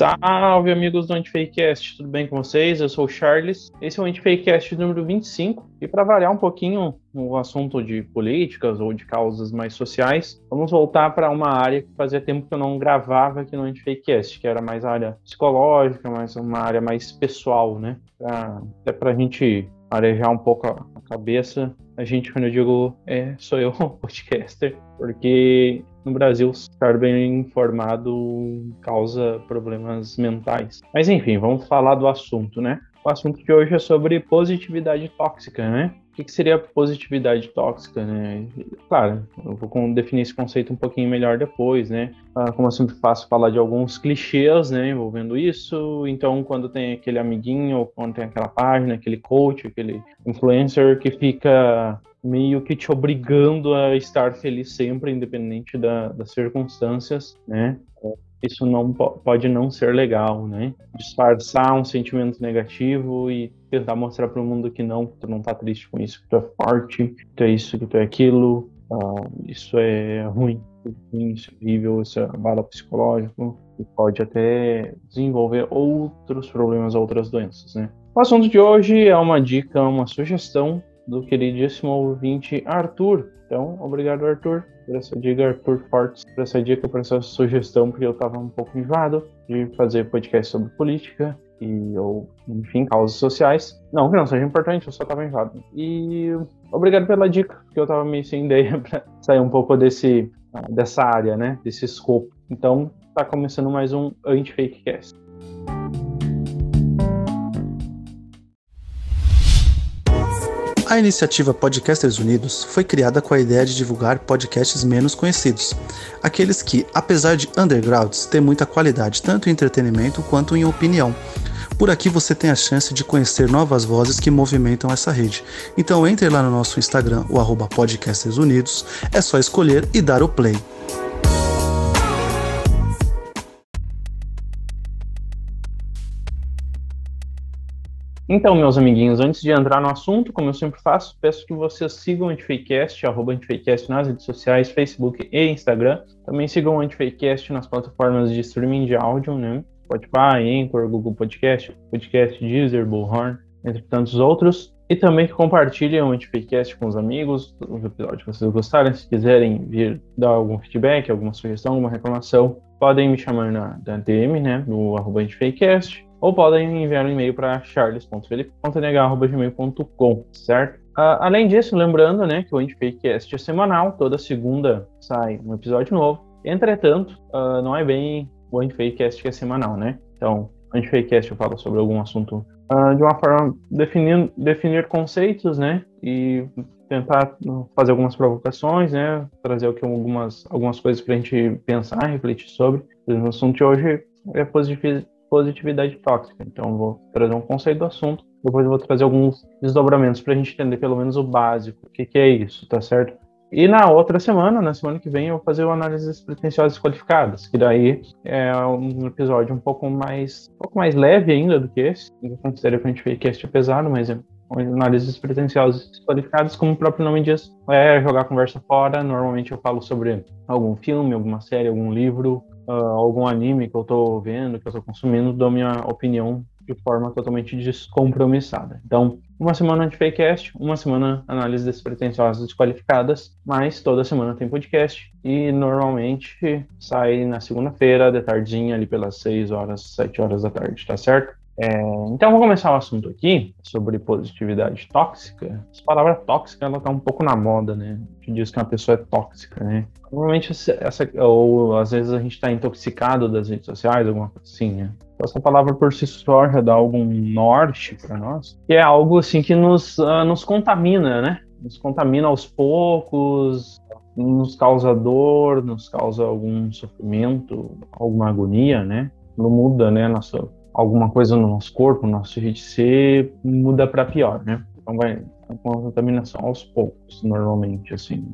Salve, amigos do Antifakecast, tudo bem com vocês? Eu sou o Charles. Esse é o Antifakecast número 25. E para variar um pouquinho o assunto de políticas ou de causas mais sociais, vamos voltar para uma área que fazia tempo que eu não gravava aqui no Antifakecast, que era mais área psicológica, mais uma área mais pessoal, né? Pra, até para a gente arejar um pouco a cabeça. A gente, quando eu digo é, sou eu, podcaster, porque no Brasil, estar bem informado causa problemas mentais. Mas enfim, vamos falar do assunto, né? O assunto de hoje é sobre positividade tóxica, né? O que, seria positividade tóxica, né? Claro, eu vou definir esse conceito um pouquinho melhor depois, né? Ah, como eu sempre faço, falar de alguns clichês, né, envolvendo isso. Então, quando tem aquele amiguinho, ou quando tem aquela página, aquele coach, aquele influencer que fica meio que te obrigando a estar feliz sempre, independente da, das circunstâncias, né? Isso não pode não ser legal, né? Disfarçar um sentimento negativo e tentar mostrar para o mundo que não, que tu não tá triste com isso, que tu é forte, que tu é isso, que tu é aquilo. Uh, isso é ruim, isso é horrível, isso é bala psicológico e pode até desenvolver outros problemas, outras doenças, né? O assunto de hoje é uma dica, uma sugestão do queridíssimo ouvinte Arthur. Então, obrigado, Arthur, por essa dica, Arthur Fortes, por essa dica, por essa sugestão, porque eu estava um pouco enjoado de fazer podcast sobre política e, ou, enfim, causas sociais. Não que não seja importante, eu só estava enjoado. E obrigado pela dica, porque eu estava meio sem ideia para sair um pouco desse, dessa área, né, desse escopo. Então, está começando mais um Anti-Fakecast. A iniciativa Podcasters Unidos foi criada com a ideia de divulgar podcasts menos conhecidos, aqueles que, apesar de undergrounds, têm muita qualidade tanto em entretenimento quanto em opinião. Por aqui você tem a chance de conhecer novas vozes que movimentam essa rede. Então entre lá no nosso Instagram, o arroba Podcasters Unidos, é só escolher e dar o play. Então, meus amiguinhos, antes de entrar no assunto, como eu sempre faço, peço que vocês sigam o Antifakecast, arroba Antifakecast nas redes sociais, Facebook e Instagram. Também sigam o Antifakecast nas plataformas de streaming de áudio, né? Spotify, Anchor, Google Podcast, Podcast Deezer, Bullhorn, entre tantos outros. E também que compartilhem o Antifakecast com os amigos, os episódios que vocês gostarem. Se quiserem vir dar algum feedback, alguma sugestão, alguma reclamação, podem me chamar na, na DM, né? No arroba Antifakecast ou podem enviar um e-mail para charles.felipe.nega.gmail.com, certo? Uh, além disso, lembrando né, que o Antifakecast é semanal, toda segunda sai um episódio novo. Entretanto, uh, não é bem o Antifakecast que é semanal, né? Então, Antifakecast eu falo sobre algum assunto uh, de uma forma definir, definir conceitos, né? E tentar fazer algumas provocações, né? Trazer aqui algumas, algumas coisas para a gente pensar, refletir sobre. O assunto de hoje é positividade tóxica. Então, vou trazer um conceito do assunto, depois eu vou trazer alguns desdobramentos para a gente entender pelo menos o básico, o que, que é isso, tá certo? E na outra semana, na semana que vem, eu vou fazer o análises pretensiosas qualificadas, que daí é um episódio um pouco mais, um pouco mais leve ainda do que esse. Eu considero que a gente fez cast pesado, mas é análises pretensiosas qualificadas, como o próprio nome diz, é jogar conversa fora. Normalmente eu falo sobre algum filme, alguma série, algum livro, uh, algum anime que eu tô vendo, que eu tô consumindo, dou minha opinião de forma totalmente descompromissada. Então, uma semana de fakecast, uma semana análise despretensiosas desqualificadas, mas toda semana tem podcast e normalmente sai na segunda-feira, de tardinha, ali pelas 6 horas, 7 horas da tarde, tá certo? É, então, vou começar o assunto aqui sobre positividade tóxica. Essa palavra tóxica, ela tá um pouco na moda, né? A gente diz que uma pessoa é tóxica, né? Normalmente, essa, ou às vezes a gente está intoxicado das redes sociais, alguma coisa assim, né? Então, essa palavra por si só já dá algum norte para nós, que é algo assim que nos, uh, nos contamina, né? Nos contamina aos poucos, nos causa dor, nos causa algum sofrimento, alguma agonia, né? Não muda, né? Alguma coisa no nosso corpo, no nosso jeito de ser, muda para pior, né? Então vai com a contaminação aos poucos, normalmente, assim.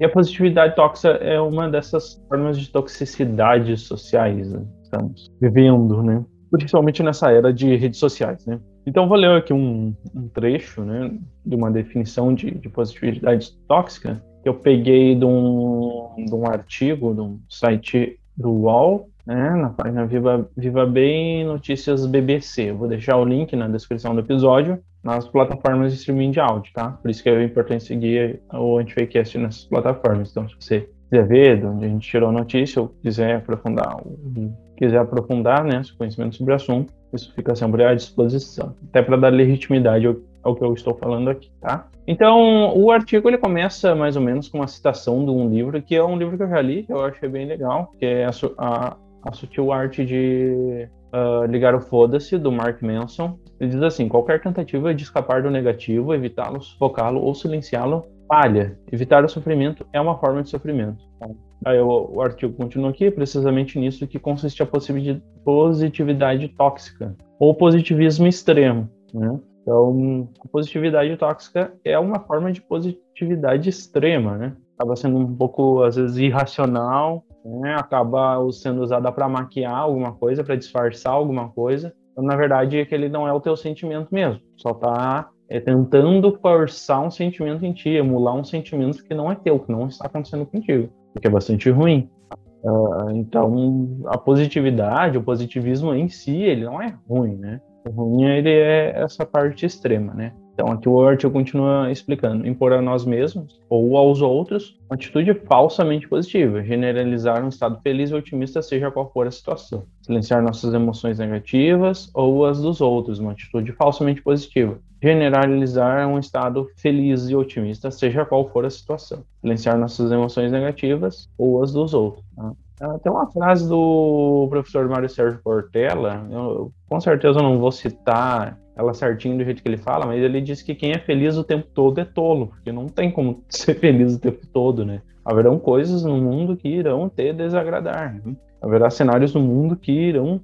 E a positividade tóxica é uma dessas formas de toxicidade sociais né? estamos vivendo, né? Principalmente nessa era de redes sociais, né? Então vou ler aqui um, um trecho, né, de uma definição de, de positividade tóxica que eu peguei de um, de um artigo de um site do UOL né, na página Viva, Viva Bem Notícias BBC. vou deixar o link na descrição do episódio nas plataformas de streaming de áudio, tá? Por isso que é importante seguir o Antifakecast nessas plataformas. Então, se você quiser ver de onde a gente tirou a notícia ou quiser aprofundar, quiser aprofundar né, seu conhecimento sobre o assunto, isso fica sempre à disposição, até para dar legitimidade ao, ao, que eu estou falando aqui, tá? Então, o artigo ele começa mais ou menos com uma citação de um livro, que é um livro que eu já li, que eu achei bem legal, que é a, a, a Sutil Arte de uh, Ligar o Foda-se, do Mark Manson. Ele diz assim: qualquer tentativa de escapar do negativo, evitá-lo, sufocá-lo ou silenciá-lo falha. Evitar o sofrimento é uma forma de sofrimento. Aí o, o artigo continua aqui, precisamente nisso que consiste a positividade tóxica ou positivismo extremo. Né? Então, a positividade tóxica é uma forma de positividade extrema, né? Acaba sendo um pouco, às vezes, irracional, né? acaba sendo usada para maquiar alguma coisa, para disfarçar alguma coisa. Então, na verdade, é que ele não é o teu sentimento mesmo, só está é, tentando forçar um sentimento em ti, emular um sentimento que não é teu, que não está acontecendo contigo o que é bastante ruim. Uh, então, a positividade, o positivismo em si, ele não é ruim, né? O ruim ele é essa parte extrema, né? Então, aqui o artigo continua explicando: impor a nós mesmos ou aos outros uma atitude falsamente positiva, generalizar um estado feliz e otimista, seja qual for a situação, silenciar nossas emoções negativas ou as dos outros, uma atitude falsamente positiva, generalizar um estado feliz e otimista, seja qual for a situação, silenciar nossas emoções negativas ou as dos outros. Tá? Ah, tem uma frase do professor Mário Sérgio Portela, eu, com certeza eu não vou citar ela certinho do jeito que ele fala, mas ele diz que quem é feliz o tempo todo é tolo, porque não tem como ser feliz o tempo todo, né? Haverão coisas no mundo que irão te desagradar, né? haverá cenários no mundo que irão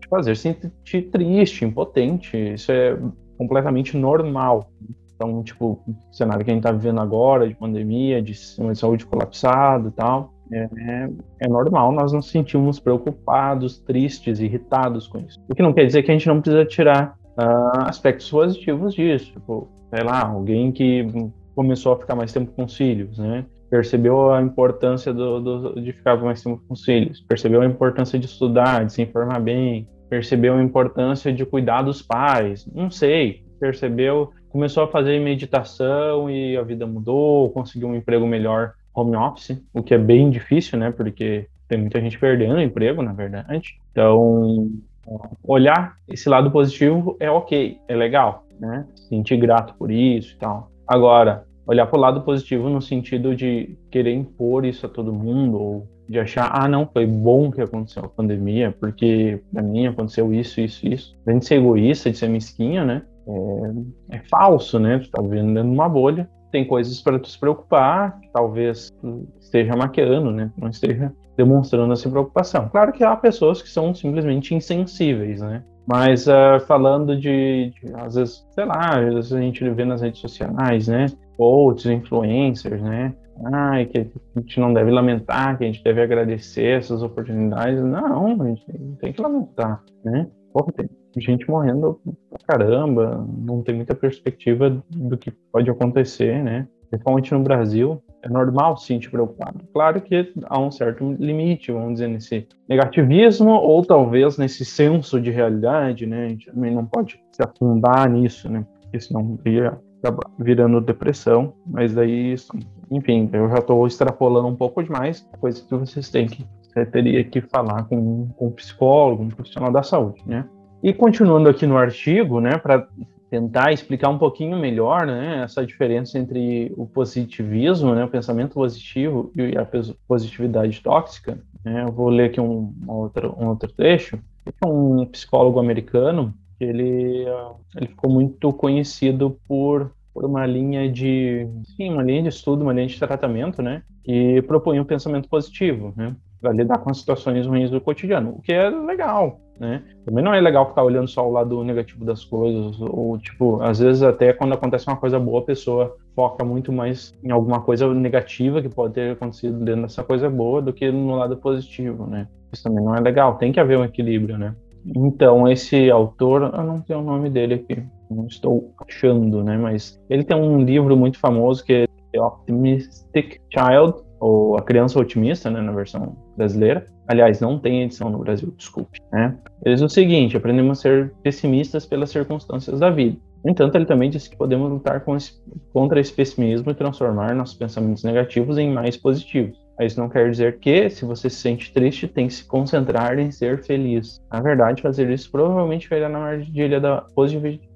te fazer sentir triste, impotente, isso é completamente normal. Então, tipo, cenário que a gente está vivendo agora, de pandemia, de saúde colapsado e tal, é, é, normal nós nos sentimos preocupados, tristes, irritados com isso. O que não quer dizer que a gente não precisa tirar uh, aspectos positivos disso. Tipo, sei lá, alguém que começou a ficar mais tempo com os filhos, né? Percebeu a importância do, do, de ficar mais tempo com os filhos, percebeu a importância de estudar, de se informar bem, percebeu a importância de cuidar dos pais, não sei, percebeu, começou a fazer meditação e a vida mudou, conseguiu um emprego melhor home office, o que é bem difícil, né? Porque tem muita gente perdendo emprego, na verdade. Então, olhar esse lado positivo é ok, é legal, né? Sentir grato por isso e tal. Agora, olhar para o lado positivo no sentido de querer impor isso a todo mundo ou de achar, ah, não, foi bom que aconteceu a pandemia, porque para mim aconteceu isso, isso, isso. A gente ser egoísta, de ser mesquinha, né? É, é falso, né? Tu tá vivendo dentro de uma bolha, tem coisas para tu se preocupar, que talvez esteja maquiando, né? Não esteja demonstrando essa preocupação. Claro que há pessoas que são simplesmente insensíveis, né? Mas uh, falando de, de, às vezes, sei lá, às vezes a gente vê nas redes sociais, né? Outros influencers, né? Ai, que a gente não deve lamentar, que a gente deve agradecer essas oportunidades. Não, a gente tem que lamentar, né? Porra, tem gente morrendo pra caramba, não tem muita perspectiva do que pode acontecer, né? Principalmente no Brasil é normal se sentir preocupado. Claro que há um certo limite, vamos dizer, nesse negativismo ou talvez nesse senso de realidade, né? A gente também não pode se afundar nisso, né? Porque senão ia acabar virando depressão, mas daí, enfim, eu já estou extrapolando um pouco demais, coisa que vocês têm que, você teria que falar com, com um psicólogo, um profissional da saúde, né? E continuando aqui no artigo, né, para tentar explicar um pouquinho melhor né, essa diferença entre o positivismo, né, o pensamento positivo e a positividade tóxica. Né, eu vou ler aqui um, outro, um outro trecho. Um psicólogo americano ele, ele ficou muito conhecido por, por uma linha de sim, uma linha de estudo, uma linha de tratamento, né, que o um pensamento positivo, né, para lidar com as situações ruins do cotidiano, o que é legal, né? Também não é legal ficar olhando só o lado negativo das coisas, ou tipo, às vezes até quando acontece uma coisa boa, a pessoa foca muito mais em alguma coisa negativa que pode ter acontecido dentro dessa coisa boa do que no lado positivo, né? Isso também não é legal, tem que haver um equilíbrio, né? Então, esse autor, eu não tenho o nome dele aqui, não estou achando, né? Mas ele tem um livro muito famoso que é The Optimistic Child, ou A Criança Otimista, né, na versão brasileira. Aliás, não tem edição no Brasil, desculpe. Né? Ele diz o seguinte: aprendemos a ser pessimistas pelas circunstâncias da vida. No entanto, ele também disse que podemos lutar esse, contra esse pessimismo e transformar nossos pensamentos negativos em mais positivos. Isso não quer dizer que, se você se sente triste, tem que se concentrar em ser feliz. Na verdade, fazer isso provavelmente vai na armadilha da positividade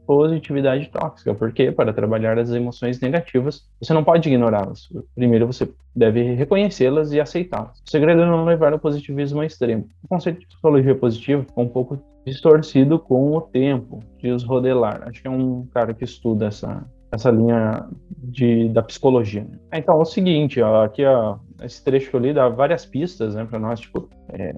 tóxica, porque para trabalhar as emoções negativas, você não pode ignorá-las. Primeiro, você deve reconhecê-las e aceitá-las. O segredo é não levar ao positivismo ao extremo. O conceito de psicologia positiva ficou um pouco distorcido com o tempo, diz Rodelar. Acho que é um cara que estuda essa, essa linha de, da psicologia. Né? Então, é o seguinte, ó, aqui ó, esse trecho que eu li dá várias pistas né, para nós. Tipo, é,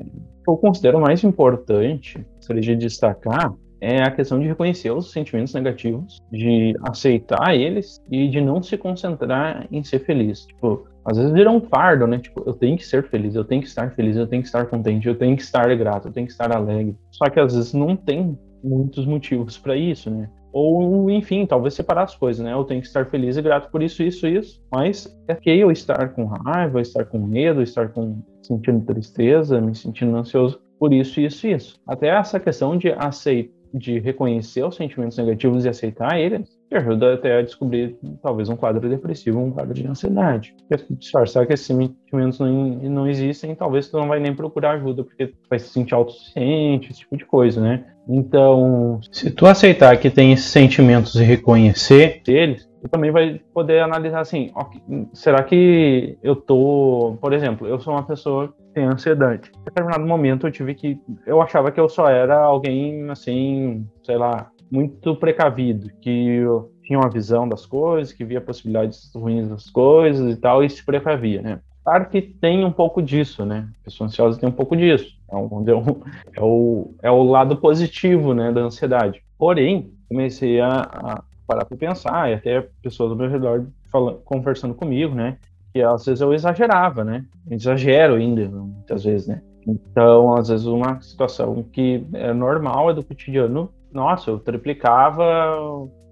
eu considero mais importante, seria de destacar, é a questão de reconhecer os sentimentos negativos, de aceitar eles e de não se concentrar em ser feliz. Tipo, às vezes vira um fardo, né? Tipo, eu tenho que ser feliz, eu tenho que estar feliz, eu tenho que estar contente, eu tenho que estar grato, eu tenho que estar alegre. Só que às vezes não tem muitos motivos para isso, né? Ou, enfim, talvez separar as coisas, né? Eu tenho que estar feliz e grato por isso, isso, isso. Mas é que eu estar com raiva, estar com medo, estar com sentindo tristeza, me sentindo ansioso por isso, isso, isso. Até essa questão de aceitar de reconhecer os sentimentos negativos e aceitar eles, que ajuda até a descobrir talvez um quadro depressivo, um quadro de ansiedade. Porque disfarçar que esses sentimentos não, não existem, talvez tu não vai nem procurar ajuda, porque vai se sentir autossuficiente, esse tipo de coisa, né? Então, se tu aceitar que tem esses sentimentos e reconhecer eles, tu também vai poder analisar assim, será que eu tô, por exemplo, eu sou uma pessoa tem ansiedade. Em determinado momento eu tive que. Eu achava que eu só era alguém, assim, sei lá, muito precavido, que tinha uma visão das coisas, que via possibilidades ruins das coisas e tal, e se precavia, né? Claro que tem um pouco disso, né? A pessoa ansiosa tem um pouco disso. Um, é, o, é o lado positivo, né, da ansiedade. Porém, comecei a, a parar para pensar, e até pessoas ao meu redor falando, conversando comigo, né? Que às vezes eu exagerava, né? exagero ainda, muitas vezes, né? Então, às vezes, uma situação que é normal, é do cotidiano, nossa, eu triplicava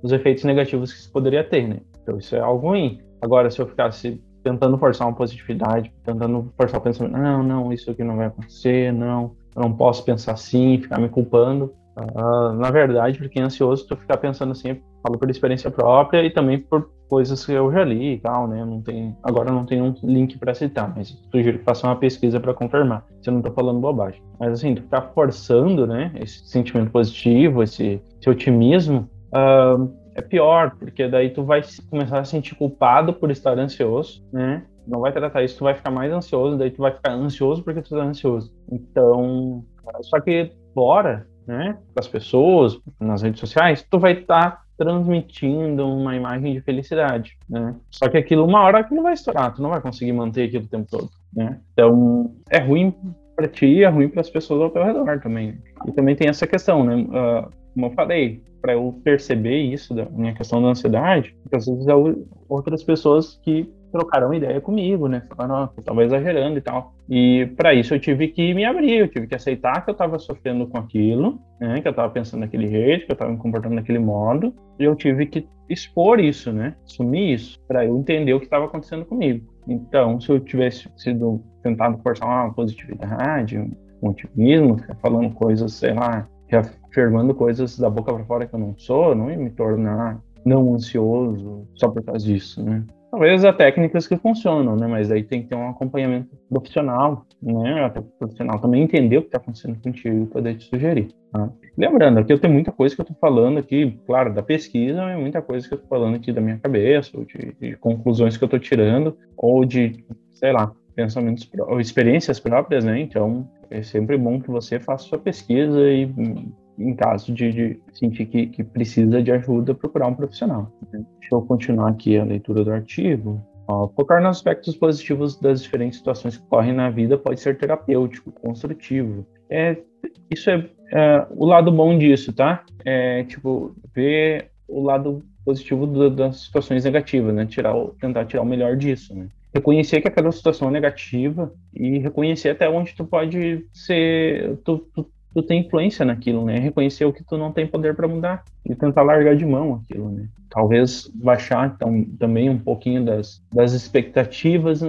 os efeitos negativos que isso poderia ter, né? Então, isso é algo ruim. Agora, se eu ficasse tentando forçar uma positividade, tentando forçar o pensamento, não, não, isso aqui não vai acontecer, não, eu não posso pensar assim, ficar me culpando, Uh, na verdade, para quem é ansioso, tu ficar pensando assim, falo por experiência própria e também por coisas que eu já li e tal, né? Não tem, agora não tem um link para citar, mas sugiro que faça uma pesquisa para confirmar se eu não estou falando bobagem. Mas assim, tu ficar forçando, né, esse sentimento positivo, esse, esse otimismo, uh, é pior, porque daí tu vai começar a se sentir culpado por estar ansioso, né? Não vai tratar isso, tu vai ficar mais ansioso, daí tu vai ficar ansioso porque tu tá ansioso. Então, só que fora né, para as pessoas, nas redes sociais, tu vai estar tá transmitindo uma imagem de felicidade, né? Só que aquilo, uma hora aquilo vai estourar, tu não vai conseguir manter aquilo o tempo todo, né? Então, é ruim para ti é ruim para as pessoas ao teu redor também. E também tem essa questão, né? Uh, como eu falei, para eu perceber isso da minha questão da ansiedade, porque às vezes é outras pessoas que trocaram ideia comigo, né? Falaram, oh, tava exagerando e tal. E para isso eu tive que me abrir, eu tive que aceitar que eu tava sofrendo com aquilo, né? Que eu tava pensando daquele jeito, que eu tava me comportando daquele modo, e eu tive que expor isso, né? Assumir isso, para eu entender o que estava acontecendo comigo. Então, se eu tivesse sido tentado forçar uma positividade, um otimismo, falando coisas, sei lá, afirmando coisas da boca para fora que eu não sou, não ia me tornar não ansioso só por causa disso, né? Talvez há técnicas que funcionam, né? Mas aí tem que ter um acompanhamento profissional, né? Até o profissional também entender o que está acontecendo contigo e poder te sugerir. Tá? Lembrando, aqui eu tenho muita coisa que eu estou falando aqui, claro, da pesquisa, mas muita coisa que eu estou falando aqui da minha cabeça, ou de, de conclusões que eu estou tirando, ou de, sei lá, pensamentos ou experiências próprias, né? Então, é sempre bom que você faça sua pesquisa e em caso de, de sentir que, que, precisa de ajuda, procurar um profissional. Deixa eu continuar aqui a leitura do artigo. Ó, focar nos aspectos positivos das diferentes situações que ocorrem na vida pode ser terapêutico, construtivo. É, isso é, é o lado bom disso, tá? É tipo ver o lado positivo do, das situações negativas, né? Tirar, tentar tirar o melhor disso, né? reconhecer que aquela situação é negativa e reconhecer até onde tu pode ser, tu, tu, tu tem influência naquilo, né? Reconhecer o que tu não tem poder para mudar e tentar largar de mão aquilo, né? Talvez baixar também um pouquinho das, das expectativas,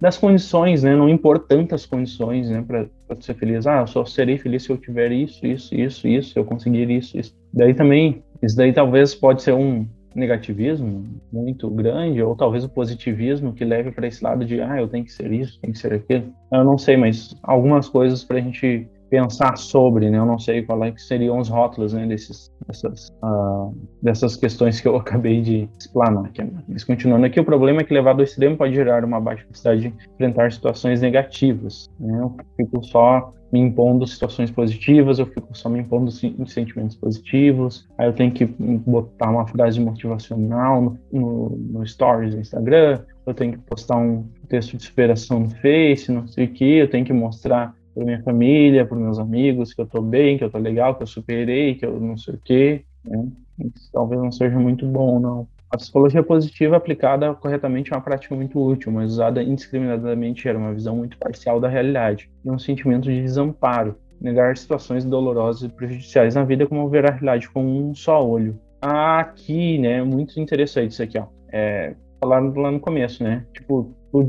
das condições, né? Não impor tantas condições, né? Para ser feliz. Ah, eu só serei feliz se eu tiver isso, isso, isso, isso, se eu conseguir isso, isso. Daí também, isso daí talvez pode ser um negativismo muito grande, ou talvez o positivismo que leve para esse lado de, ah, eu tenho que ser isso, tenho que ser aquilo. Eu não sei, mas algumas coisas para a gente pensar sobre, né? Eu não sei qual é que seriam os rótulos, né, desses, dessas, uh, dessas questões que eu acabei de explanar aqui. Mas continuando aqui, o problema é que levado ao extremo pode gerar uma baixa capacidade de enfrentar situações negativas, né? Eu fico só me impondo situações positivas, eu fico só me impondo sentimentos positivos, aí eu tenho que botar uma frase motivacional no, no, no Stories do Instagram, eu tenho que postar um texto de superação no Face, não sei o que, eu tenho que mostrar para minha família, para meus amigos que eu estou bem, que eu estou legal, que eu superei, que eu não sei o que, né? Isso talvez não seja muito bom, não. A psicologia positiva aplicada corretamente é uma prática muito útil, mas usada indiscriminadamente gera uma visão muito parcial da realidade e um sentimento de desamparo. Negar situações dolorosas e prejudiciais na vida como ver a realidade com um só olho. Aqui, né, muito interessante isso aqui, ó. É, falaram lá no começo, né? Tipo, tu,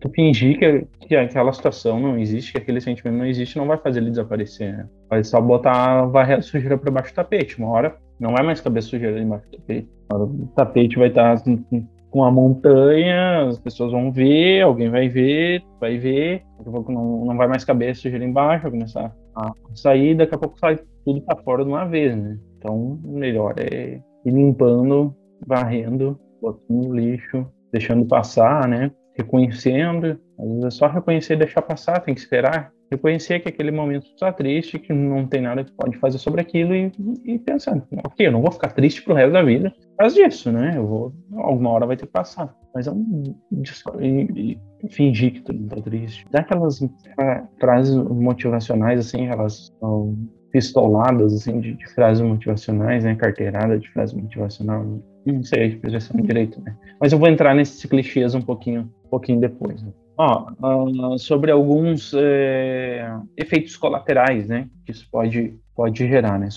tu fingir que, que aquela situação não existe, que aquele sentimento não existe, não vai fazer ele desaparecer, né? Vai só botar, varrer a sujeira para baixo do tapete. Uma hora não vai mais caber sujeira embaixo do tapete. O tapete vai estar assim, com a montanha, as pessoas vão ver, alguém vai ver, vai ver, daqui a pouco não, não vai mais caber sujeira embaixo, vai começar a sair, daqui a pouco sai tudo para fora de uma vez, né? Então, melhor é ir limpando, varrendo, botando no lixo, deixando passar, né? Reconhecendo, às vezes é só reconhecer e deixar passar, tem que esperar reconhecer que aquele momento está triste, que não tem nada que pode fazer sobre aquilo e, e pensar, ok, eu não vou ficar triste pro resto da vida por disso, né? Eu vou, alguma hora vai ter que passar. Mas é um e, e fingir que tu não tá triste. Dá aquelas frases motivacionais, assim, elas são pistoladas, assim, de, de, frases motivacionais, né? Carteirada de frases motivacional. Não sei a expressão direito, né? Mas eu vou entrar nesses clichês um pouquinho, um pouquinho depois. Né? Ó, uh, sobre alguns é, efeitos colaterais, né, que isso pode, pode gerar, né?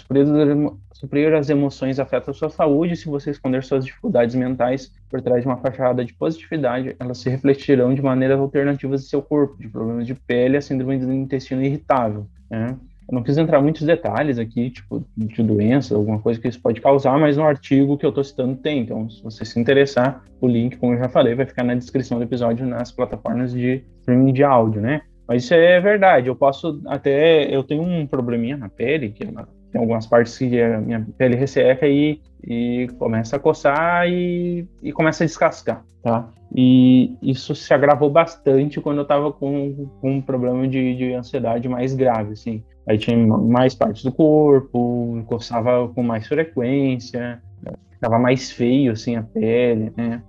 Superior às emoções afeta a sua saúde, se você esconder suas dificuldades mentais por trás de uma fachada de positividade, elas se refletirão de maneiras alternativas em seu corpo, de problemas de pele a síndrome do intestino irritável, né? Eu não quis entrar muitos detalhes aqui, tipo, de doença, alguma coisa que isso pode causar, mas no artigo que eu estou citando tem. Então, se você se interessar, o link, como eu já falei, vai ficar na descrição do episódio nas plataformas de streaming de áudio, né? Mas isso é verdade. Eu posso até. Eu tenho um probleminha na pele, que ela, tem algumas partes que a minha pele resseca e, e começa a coçar e, e começa a descascar, tá? E isso se agravou bastante quando eu estava com, com um problema de, de ansiedade mais grave, assim. Aí tinha mais partes do corpo, coçava com mais frequência, ficava mais feio assim a pele, né?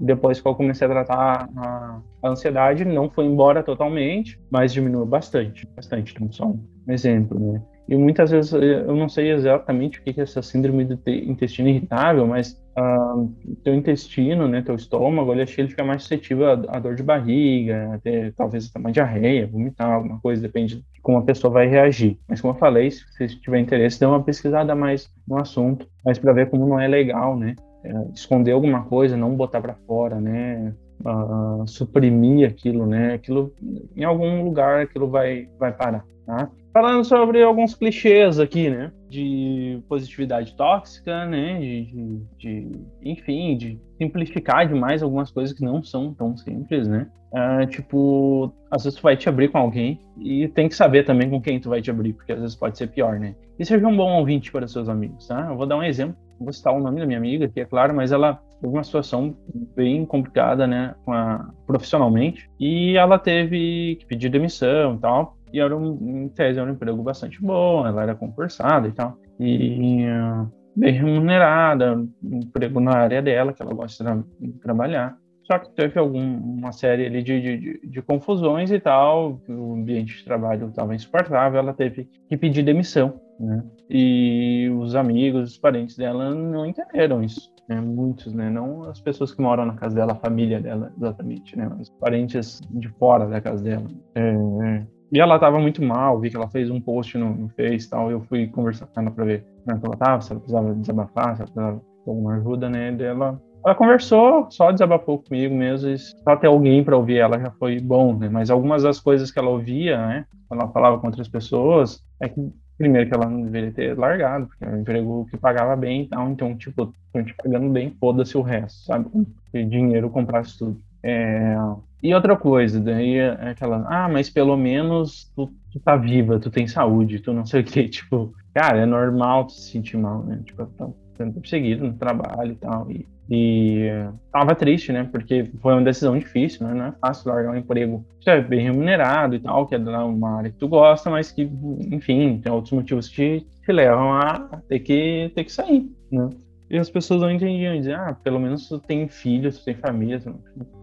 Depois que eu comecei a tratar a, a ansiedade, não foi embora totalmente, mas diminuiu bastante, bastante. Então, só um exemplo, né? E muitas vezes eu não sei exatamente o que é essa síndrome do intestino irritável, mas uh, teu intestino, né, teu estômago, ele, ele fica mais suscetível à, dor de barriga, até, talvez até uma diarreia, vomitar, alguma coisa, depende de como a pessoa vai reagir. Mas como eu falei, se você tiver interesse, dê uma pesquisada mais no assunto, mas para ver como não é legal, né? É, esconder alguma coisa, não botar para fora, né? Uh, suprimir aquilo, né? Aquilo em algum lugar aquilo vai vai parar, tá? Falando sobre alguns clichês aqui, né? De positividade tóxica, né? De, de, de, enfim, de simplificar demais algumas coisas que não são tão simples, né? Uh, tipo, às vezes tu vai te abrir com alguém e tem que saber também com quem tu vai te abrir, porque às vezes pode ser pior, né? E seja um bom ouvinte para seus amigos, tá? Eu vou dar um exemplo, vou citar o nome da minha amiga, que é claro, mas ela teve uma situação bem complicada, né, a, profissionalmente, e ela teve que pedir demissão e tal, e era um, em tese, era um emprego bastante bom, ela era concursada e tal. E uh, bem remunerada, um emprego na área dela, que ela gosta de trabalhar. Só que teve alguma série ali de, de, de, confusões e tal, o ambiente de trabalho estava insuportável, ela teve que pedir demissão, né? E os amigos, os parentes dela não entenderam isso, né? Muitos, né? Não as pessoas que moram na casa dela, a família dela, exatamente, né? Os parentes de fora da casa dela. É, é e ela tava muito mal, vi que ela fez um post no, no Face e tal, eu fui conversar com ela pra ver como é que ela tava, se ela precisava desabafar, se ela precisava de alguma ajuda, né, dela ela conversou, só desabafou comigo mesmo, e só ter alguém para ouvir ela já foi bom, né? Mas algumas das coisas que ela ouvia, né, quando ela falava com outras pessoas, é que primeiro que ela não deveria ter largado, porque era um emprego que pagava bem e tal, então, tipo, tô te pagando bem, foda-se o resto, sabe? Se dinheiro comprasse tudo. É... E outra coisa, daí é aquela, ah, mas pelo menos tu, tu tá viva, tu tem saúde, tu não sei o que, tipo, cara, é normal tu se sentir mal, né? Tipo, tá sendo perseguido no trabalho e tal, e e tava triste, né? Porque foi uma decisão difícil, né? Não é fácil largar um emprego que é bem remunerado e tal, que é uma área que tu gosta, mas que, enfim, tem outros motivos que te, levam a ter que, ter que sair, né? E as pessoas não entendiam, diziam, ah, pelo menos tu tem filhos, tu tem família.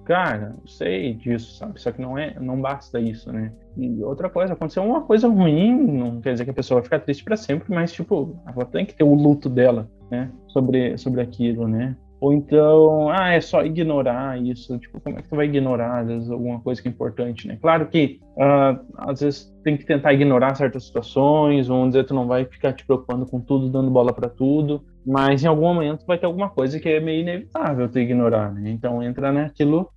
Cara, eu sei disso, sabe? Só que não é, não basta isso, né? E outra coisa, aconteceu uma coisa ruim, não quer dizer que a pessoa vai ficar triste para sempre, mas, tipo, ela tem que ter o luto dela, né? Sobre, sobre aquilo, né? Ou então, ah, é só ignorar isso. Tipo, como é que tu vai ignorar, às vezes, alguma coisa que é importante, né? Claro que, uh, às vezes, tem que tentar ignorar certas situações, vamos dizer, tu não vai ficar te preocupando com tudo, dando bola para tudo, mas em algum momento vai ter alguma coisa que é meio inevitável tu ignorar, né? Então, entra naquilo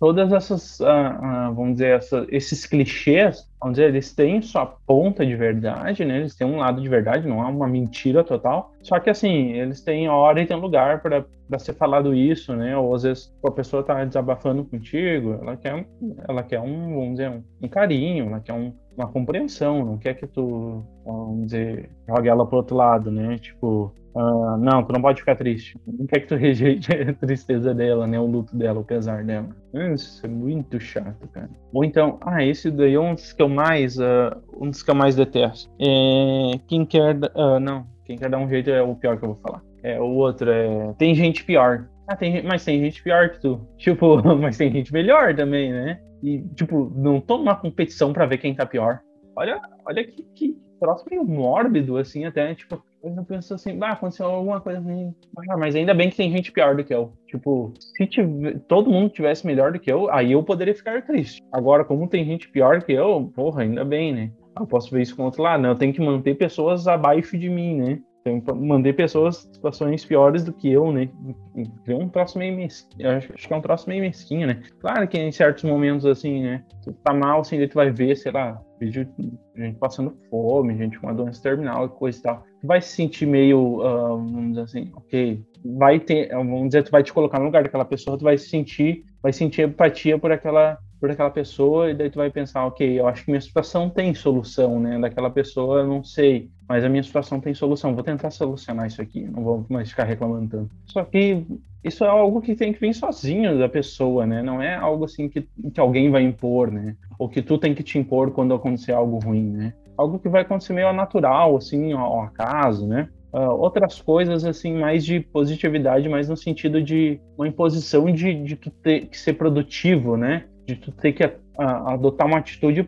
todas essas, uh, uh, vamos dizer, essa, esses clichês, vamos dizer, eles têm sua ponta de verdade, né? Eles têm um lado de verdade, não é uma mentira total. Só que assim, eles têm hora e tem lugar para ser falado isso, né? Ou às vezes a pessoa tá desabafando contigo, ela quer, ela quer um, vamos dizer, um, um carinho, ela quer um, uma compreensão, não quer que tu, vamos dizer, jogue ela pro outro lado, né? Tipo, uh, não, tu não pode ficar triste. Não quer que tu rejeite a tristeza dela, né? O luto dela, o pesar dela. Isso é muito chato, cara. Ou então, ah, esse daí é um que eu mais, uh, um dos que eu mais detesto. É, quem quer, uh, não, quem quer dar um jeito é o pior que eu vou falar. É, o outro é, tem gente pior. Ah, tem, mas tem gente pior que tu. Tipo, mas tem gente melhor também, né? E, tipo, não tô numa competição para ver quem tá pior. Olha, olha que, que troço meio mórbido, assim, até, tipo, eu penso assim, ah, aconteceu alguma coisa. Ah, mas ainda bem que tem gente pior do que eu. Tipo, se tive, todo mundo tivesse melhor do que eu, aí eu poderia ficar triste. Agora, como tem gente pior que eu, porra, ainda bem, né? Eu posso ver isso com outro lado, né? Eu tenho que manter pessoas abaixo de mim, né? Mandei pessoas situações piores do que eu, né? É um troço meio mesquinho. Acho, acho, que é um troço meio mesquinho, né? Claro que em certos momentos, assim, né? Tu tá mal, assim, daí tu vai ver, sei lá, vídeo gente passando fome, gente com uma doença terminal e coisa e tal. Tu vai se sentir meio, uh, vamos dizer assim, ok. Vai ter, vamos dizer, tu vai te colocar no lugar daquela pessoa, tu vai sentir, vai sentir empatia por aquela por aquela pessoa e daí tu vai pensar, ok, eu acho que minha situação tem solução, né? Daquela pessoa, eu não sei, mas a minha situação tem solução. Vou tentar solucionar isso aqui, não vou mais ficar reclamando tanto. Só que isso é algo que tem que vir sozinho da pessoa, né? Não é algo assim que, que alguém vai impor, né? Ou que tu tem que te impor quando acontecer algo ruim, né? Algo que vai acontecer meio natural, assim, ao acaso, né? Uh, outras coisas assim mais de positividade, mais no sentido de uma imposição de, de tu ter que ser produtivo, né? De tu ter que a, a, adotar uma atitude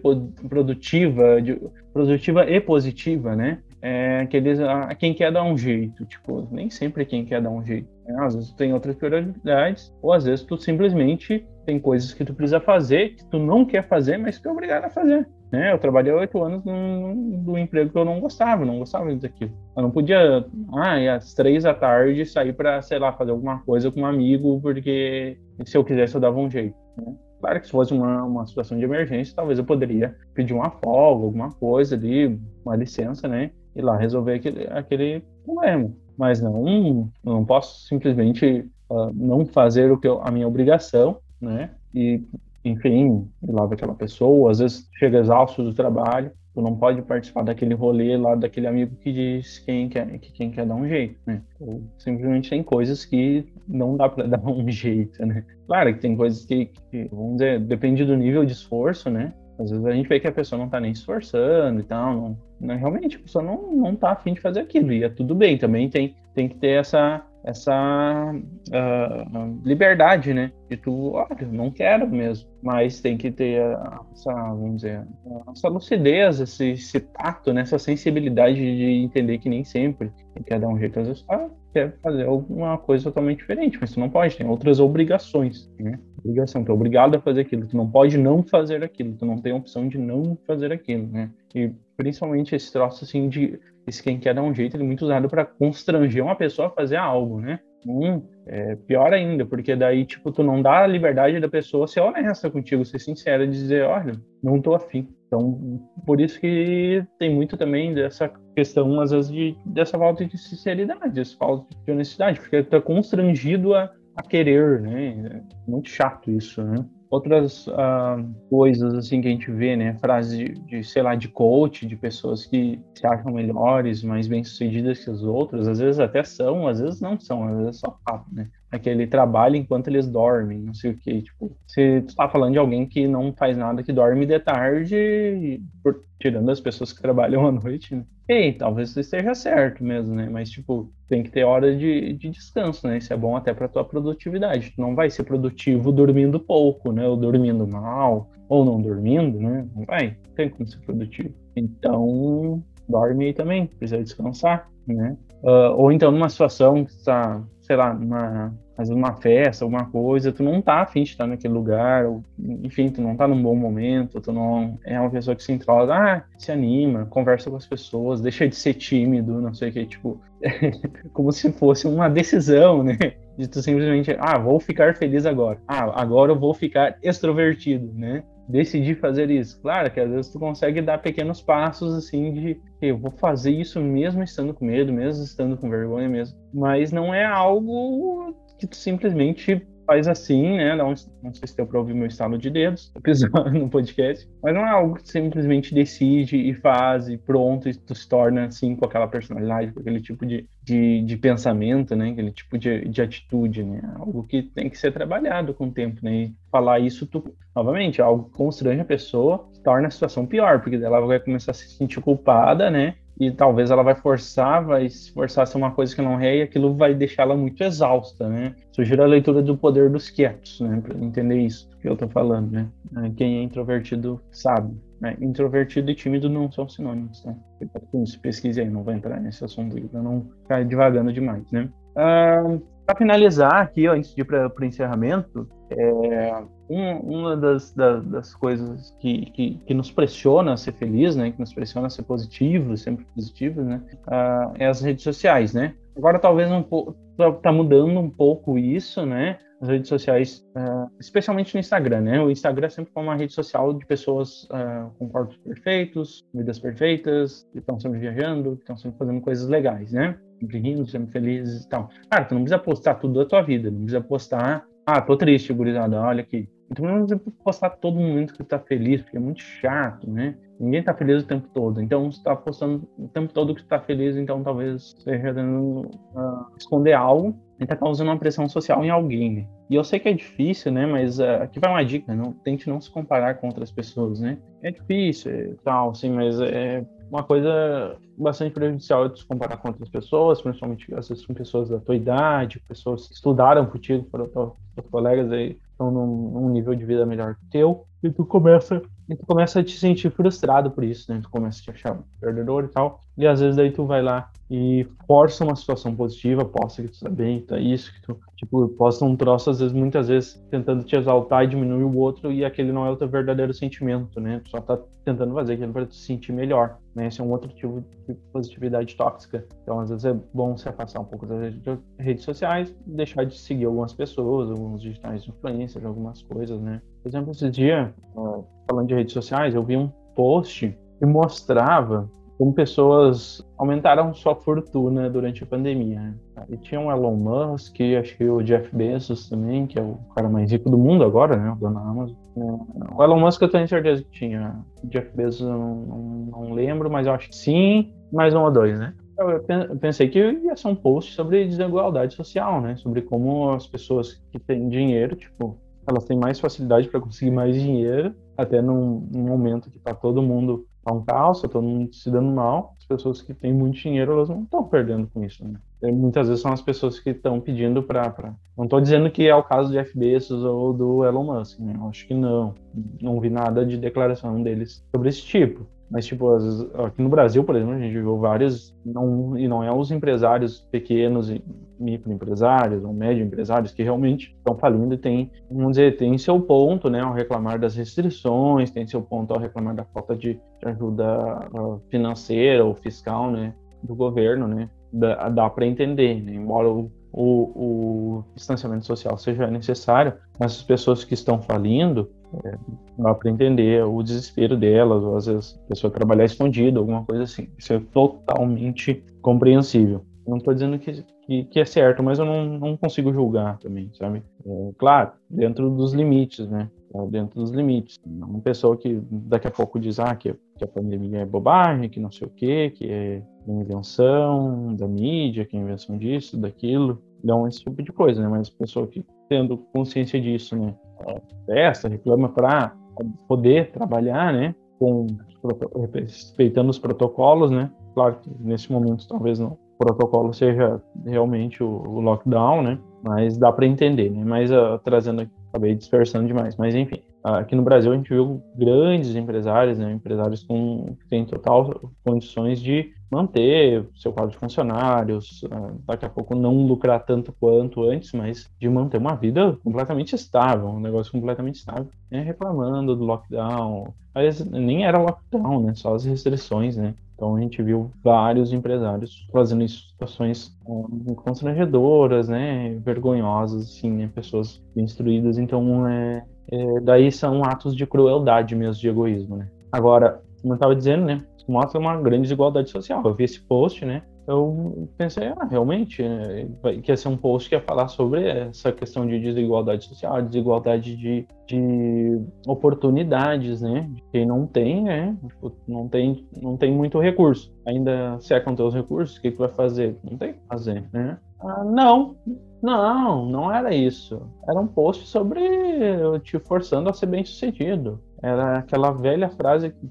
produtiva, de, produtiva e positiva, né? É, que eles, a, quem quer dar um jeito, tipo, nem sempre quem quer dar um jeito. Né? Às vezes tu tem outras prioridades, ou às vezes tu simplesmente tem coisas que tu precisa fazer, que tu não quer fazer, mas que é obrigado a fazer. Né? Eu trabalhei oito anos num, emprego que eu não gostava, não gostava daquilo. Eu não podia, ah, às três da tarde sair para, sei lá, fazer alguma coisa com um amigo, porque se eu quisesse eu dava um jeito. Né? Claro que se fosse uma, uma situação de emergência, talvez eu poderia pedir uma folga, alguma coisa ali, uma licença, né? E lá resolver aquele, aquele problema. Mas não, não posso simplesmente uh, não fazer o que eu, a minha obrigação, né? E, enfim, ir lá ver aquela pessoa, às vezes chega exausto do trabalho, Tu não pode participar daquele rolê lá daquele amigo que diz quem quer, que quem quer dar um jeito, né? Ou simplesmente tem coisas que não dá para dar um jeito, né? Claro que tem coisas que, que, vamos dizer, depende do nível de esforço, né? Às vezes a gente vê que a pessoa não tá nem esforçando e tal, não, não realmente a pessoa não, não tá afim de fazer aquilo, e é tudo bem, também tem, tem que ter essa, essa uh, liberdade, né? De tu, olha, não quero mesmo, mas tem que ter essa, vamos dizer, essa lucidez, esse, esse tato, né? essa sensibilidade de entender que nem sempre tem que dar um jeito, às vezes, ah, quer fazer alguma coisa totalmente diferente, mas tu não pode, tem outras obrigações, né? Obrigação, tu é obrigado a fazer aquilo, tu não pode não fazer aquilo, tu não tem a opção de não fazer aquilo, né? E principalmente esse troço assim de esse quem quer dar um jeito, ele é muito usado para constranger uma pessoa a fazer algo, né? Hum, é pior ainda, porque daí, tipo, tu não dá a liberdade da pessoa ser honesta contigo, ser sincera, dizer, olha, não tô afim. Então, por isso que tem muito também dessa questão, às vezes, de, dessa falta de sinceridade, dessa falta de honestidade, porque tu tá constrangido a, a querer, né? É muito chato isso, né? Outras uh, coisas assim que a gente vê, né? Frases de, de, sei lá, de coach, de pessoas que se acham melhores, mais bem-sucedidas que as outras, às vezes até são, às vezes não são, às vezes é só papo, né? Aquele trabalho enquanto eles dormem, não sei o que, tipo, você tá falando de alguém que não faz nada, que dorme de tarde, por, tirando as pessoas que trabalham à noite, né? Ei, talvez esteja certo mesmo, né? Mas, tipo, tem que ter hora de, de descanso, né? Isso é bom até para tua produtividade. Tu não vai ser produtivo dormindo pouco, né? Ou dormindo mal, ou não dormindo, né? Não vai, não tem como ser produtivo. Então, dorme aí também, precisa descansar, né? Uh, ou então numa situação que está, sei lá, numa uma festa, alguma coisa, tu não tá afim de estar naquele lugar, ou, enfim, tu não tá num bom momento, tu não é uma pessoa que se entrosa, ah, se anima, conversa com as pessoas, deixa de ser tímido, não sei o que, tipo, como se fosse uma decisão, né? De tu simplesmente, ah, vou ficar feliz agora, ah, agora eu vou ficar extrovertido, né? Decidir fazer isso. Claro que às vezes tu consegue dar pequenos passos assim de eu vou fazer isso mesmo estando com medo, mesmo estando com vergonha mesmo, mas não é algo que tu simplesmente faz assim, né? Não, não sei se deu para ouvir meu estalo de dedos no podcast, mas não é algo que simplesmente decide e faz e pronto, e tu se torna assim com aquela personalidade, com aquele tipo de, de, de pensamento, né? Aquele tipo de, de atitude, né? Algo que tem que ser trabalhado com o tempo, né? E falar isso, tu, novamente, é algo que constrange a pessoa, torna a situação pior, porque ela vai começar a se sentir culpada, né? E talvez ela vai forçar, vai se forçar a ser uma coisa que não é, e aquilo vai deixá-la muito exausta, né? Sugiro a leitura do Poder dos Quietos, né? Para entender isso que eu tô falando, né? É, quem é introvertido sabe. Né? Introvertido e tímido não são sinônimos, tá? Cuidado com isso, pesquise aí, não vou entrar nesse assunto para não ficar divagando demais, né? Uh, para finalizar aqui, ó, antes de ir para o encerramento, é, um, uma das, das, das coisas que, que, que, nos pressiona a ser feliz, né, que nos pressiona a ser positivo, sempre positivo, né, uh, é as redes sociais, né. Agora talvez um pouco tá, tá mudando um pouco isso, né, as redes sociais, uh, especialmente no Instagram, né? O Instagram é sempre foi uma rede social de pessoas uh, com corpos perfeitos, vidas perfeitas, que estão sempre viajando, que estão sempre fazendo coisas legais, né? Sempre rindo, sempre felizes e tal. Cara, tu não precisa postar tudo da tua vida, não precisa postar ah, tô triste, gurizada, olha aqui. Então não precisa postar todo momento que tá feliz, porque é muito chato, né? Ninguém tá feliz o tempo todo. Então, você tá postando o tempo todo que tá feliz, então talvez seja dando uh, esconder algo e tá causando uma pressão social em alguém, né? E eu sei que é difícil, né? Mas uh, aqui vai uma dica, não tente não se comparar com outras pessoas, né? É difícil e tal, sim, mas é uma coisa bastante prejudicial é se comparar com outras pessoas, principalmente às vezes com pessoas da tua idade, pessoas que estudaram contigo, foram teus colegas aí estão num, num, nível de vida melhor que o teu, e tu começa e tu começa a te sentir frustrado por isso, né? Tu começa a te achar perdedor e tal. E às vezes daí tu vai lá e força uma situação positiva, posta que tu tá bem, tá isso, que tu, tipo, posta um troço, às vezes, muitas vezes, tentando te exaltar e diminuir o outro, e aquele não é o teu verdadeiro sentimento, né? Tu só tá tentando fazer aquilo para te sentir melhor, né? Esse é um outro tipo de positividade tóxica. Então, às vezes é bom se afastar um pouco das redes sociais, deixar de seguir algumas pessoas, alguns digitais influencers, algumas coisas, né? Por exemplo, esse dia, falando de redes sociais, eu vi um post que mostrava como pessoas aumentaram sua fortuna durante a pandemia. Né? E tinha o Elon Musk, acho que o Jeff Bezos também, que é o cara mais rico do mundo agora, né? O dono da Amazon. O Elon Musk eu tenho certeza que tinha. O Jeff Bezos eu não, não, não lembro, mas eu acho que sim. Mais um ou dois, né? Eu pensei que ia ser um post sobre desigualdade social, né? Sobre como as pessoas que têm dinheiro, tipo, elas têm mais facilidade para conseguir mais dinheiro, até num, num momento que tá todo mundo tá um caos, todo mundo se dando mal. as pessoas que têm muito dinheiro, elas não estão perdendo com isso, né? E muitas vezes são as pessoas que estão pedindo para. Pra... Não estou dizendo que é o caso de Bezos ou do Elon Musk, né? Eu acho que não. Não vi nada de declaração deles sobre esse tipo. Mas, tipo, aqui no Brasil, por exemplo, a gente viu vários, não, e não é os empresários pequenos e microempresários ou médio empresários que realmente estão falindo e tem, vamos dizer, tem seu ponto, né, ao reclamar das restrições, tem seu ponto ao reclamar da falta de, de ajuda ah, financeira ou fiscal, né, do governo, né, dá, dá para entender, né, embora o, o, o distanciamento social seja necessário, mas as pessoas que estão falindo, é, dá para entender o desespero delas, ou às vezes a pessoa trabalhar escondido, alguma coisa assim. Isso é totalmente compreensível. Não estou dizendo que, que, que, é certo, mas eu não, não consigo julgar também, sabe? É, claro, dentro dos limites, né? É, dentro dos limites. Uma pessoa que daqui a pouco diz ah, que, que a pandemia é bobagem, que não sei o quê, que é invenção da mídia, que é invenção disso, daquilo, não esse tipo de coisa, né? Mas pessoa que tendo consciência disso, né? Festa, reclama para poder trabalhar, né? Com respeitando os protocolos, né? Claro que nesse momento talvez não protocolo seja realmente o, o lockdown, né? Mas dá para entender, né? Mas uh, trazendo, acabei dispersando demais, mas enfim. Aqui no Brasil a gente viu grandes empresários, né, empresários com, que têm total condições de manter seu quadro de funcionários, ah, daqui a pouco não lucrar tanto quanto antes, mas de manter uma vida completamente estável, um negócio completamente estável, né, reclamando do lockdown. Mas nem era lockdown, né, só as restrições, né. Então a gente viu vários empresários fazendo situações um, constrangedoras, né, vergonhosas, assim, né, pessoas instruídas. Então é, é, daí são atos de crueldade mesmo, de egoísmo, né. Agora, como eu estava dizendo, né, mostra uma grande desigualdade social. Eu vi esse post, né, eu pensei, ah, realmente, né, que ia ser um post que ia falar sobre essa questão de desigualdade social, desigualdade de, de oportunidades, né? Quem não tem, né? Tipo, não tem, não tem muito recurso. Ainda secam teus recursos, o que, que vai fazer? Não tem o que fazer, né? Ah, não, não, não era isso. Era um post sobre te forçando a ser bem sucedido. Era aquela velha frase que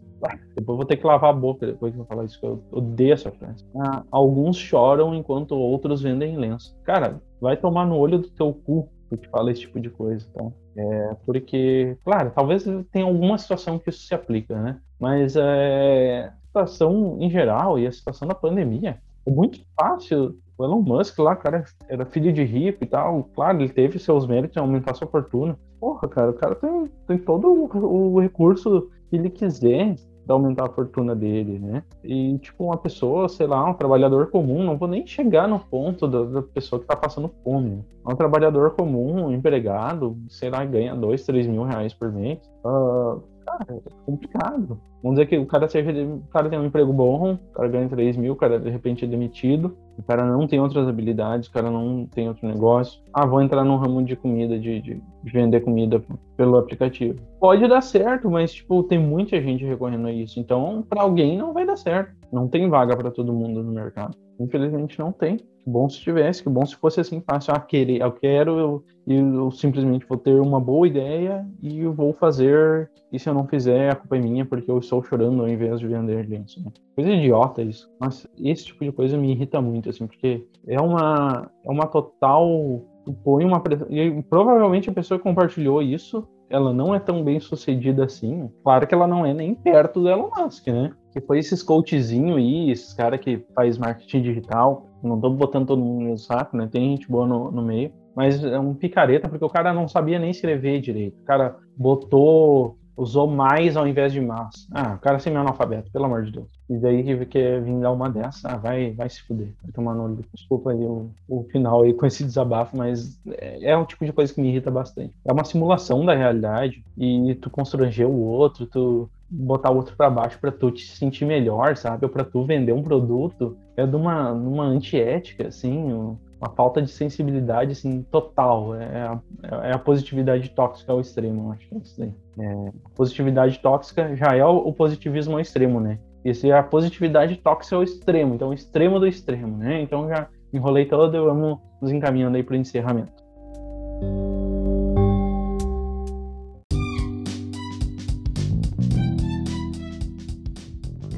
depois vou ter que lavar a boca depois que eu falar isso, eu odeio essa frase. Ah, alguns choram enquanto outros vendem lenço. Cara, vai tomar no olho do teu cu que te fala esse tipo de coisa, tá? É, porque, claro, talvez tenha alguma situação que isso se aplica, né? Mas é, a situação em geral e a situação da pandemia é muito fácil. O Elon Musk lá, cara, era filho de rico e tal. Claro, ele teve seus méritos em aumentar sua fortuna. Porra, cara, o cara tem, tem todo o, o recurso que ele quiser para aumentar a fortuna dele, né? E, tipo, uma pessoa, sei lá, um trabalhador comum, não vou nem chegar no ponto da, da pessoa que está passando fome. Um trabalhador comum, um empregado, sei lá, ganha dois, três mil reais por mês. Uh, cara, é complicado. Vamos dizer que o cara seja, o cara tem um emprego bom, o cara ganha 3 mil, o cara de repente é demitido, o cara não tem outras habilidades, o cara não tem outro negócio. Ah, vou entrar num ramo de comida, de, de, vender comida pelo aplicativo. Pode dar certo, mas tipo, tem muita gente recorrendo a isso. Então, para alguém não vai dar certo. Não tem vaga para todo mundo no mercado. Infelizmente não tem. Que bom se tivesse, que bom se fosse assim fácil. Ah, querer, eu quero, eu, eu simplesmente vou ter uma boa ideia e vou fazer. E se eu não fizer, a culpa é minha, porque eu estou chorando ao invés de vender lenço. Né? Coisa idiota isso. Mas esse tipo de coisa me irrita muito, assim, porque é uma, é uma total. Põe uma E provavelmente a pessoa compartilhou isso ela não é tão bem sucedida assim. Claro que ela não é nem perto do Elon Musk, né? Que foi esses coachzinho aí, esses cara que faz marketing digital. Não tô botando todo mundo no saco, né? Tem gente boa no, no meio. Mas é um picareta, porque o cara não sabia nem escrever direito. O cara botou usou mais ao invés de mais. Ah, o cara é semi-analfabeto, pelo amor de Deus. E daí que quer vir dar uma dessa, ah, vai, vai se fuder. Vai tomar no Desculpa aí o, o final aí com esse desabafo, mas é, é um tipo de coisa que me irrita bastante. É uma simulação da realidade e tu constranger o outro, tu botar o outro para baixo para tu te sentir melhor, sabe? Ou para tu vender um produto é de uma, uma antiética, assim, uma falta de sensibilidade assim, total. É a, é a positividade tóxica ao extremo, acho que é isso daí. É, positividade tóxica já é o, o, positivismo ao extremo, né? Esse é a positividade tóxica ao extremo, então o extremo do extremo, né? Então já enrolei todo, vamos nos encaminhando aí para o encerramento.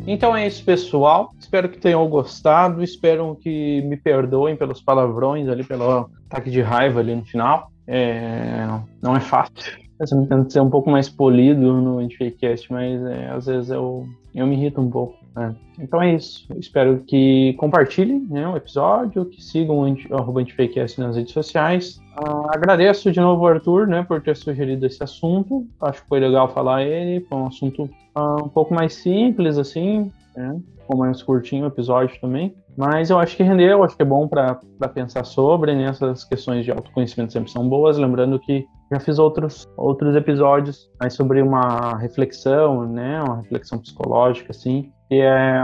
Então é isso, pessoal. espero que tenham gostado, espero que me perdoem pelos palavrões ali, pelo ataque de raiva ali no final. É, não é fácil. Eu tento ser um pouco mais polido no Antifakecast, mas é, às vezes eu, eu me irrito um pouco. Né? Então é isso. Espero que compartilhem né, o episódio, que sigam o arroba Antifakecast nas redes sociais. Uh, agradeço de novo, Arthur, né, por ter sugerido esse assunto. Acho que foi legal falar ele. Foi um assunto uh, um pouco mais simples, assim, né? Ficou mais curtinho o episódio também. Mas eu acho que rendeu, acho que é bom para pensar sobre, né? Essas questões de autoconhecimento sempre são boas. Lembrando que já fiz outros, outros episódios mais sobre uma reflexão, né? Uma reflexão psicológica, assim, que é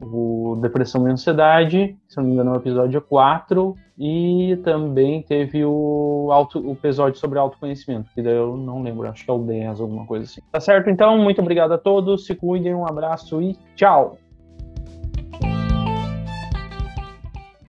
o Depressão e Ansiedade, se não me engano, é o episódio 4, e também teve o, auto, o episódio sobre autoconhecimento, que daí eu não lembro, acho que é o 10, alguma coisa assim. Tá certo? Então, muito obrigado a todos, se cuidem, um abraço e tchau!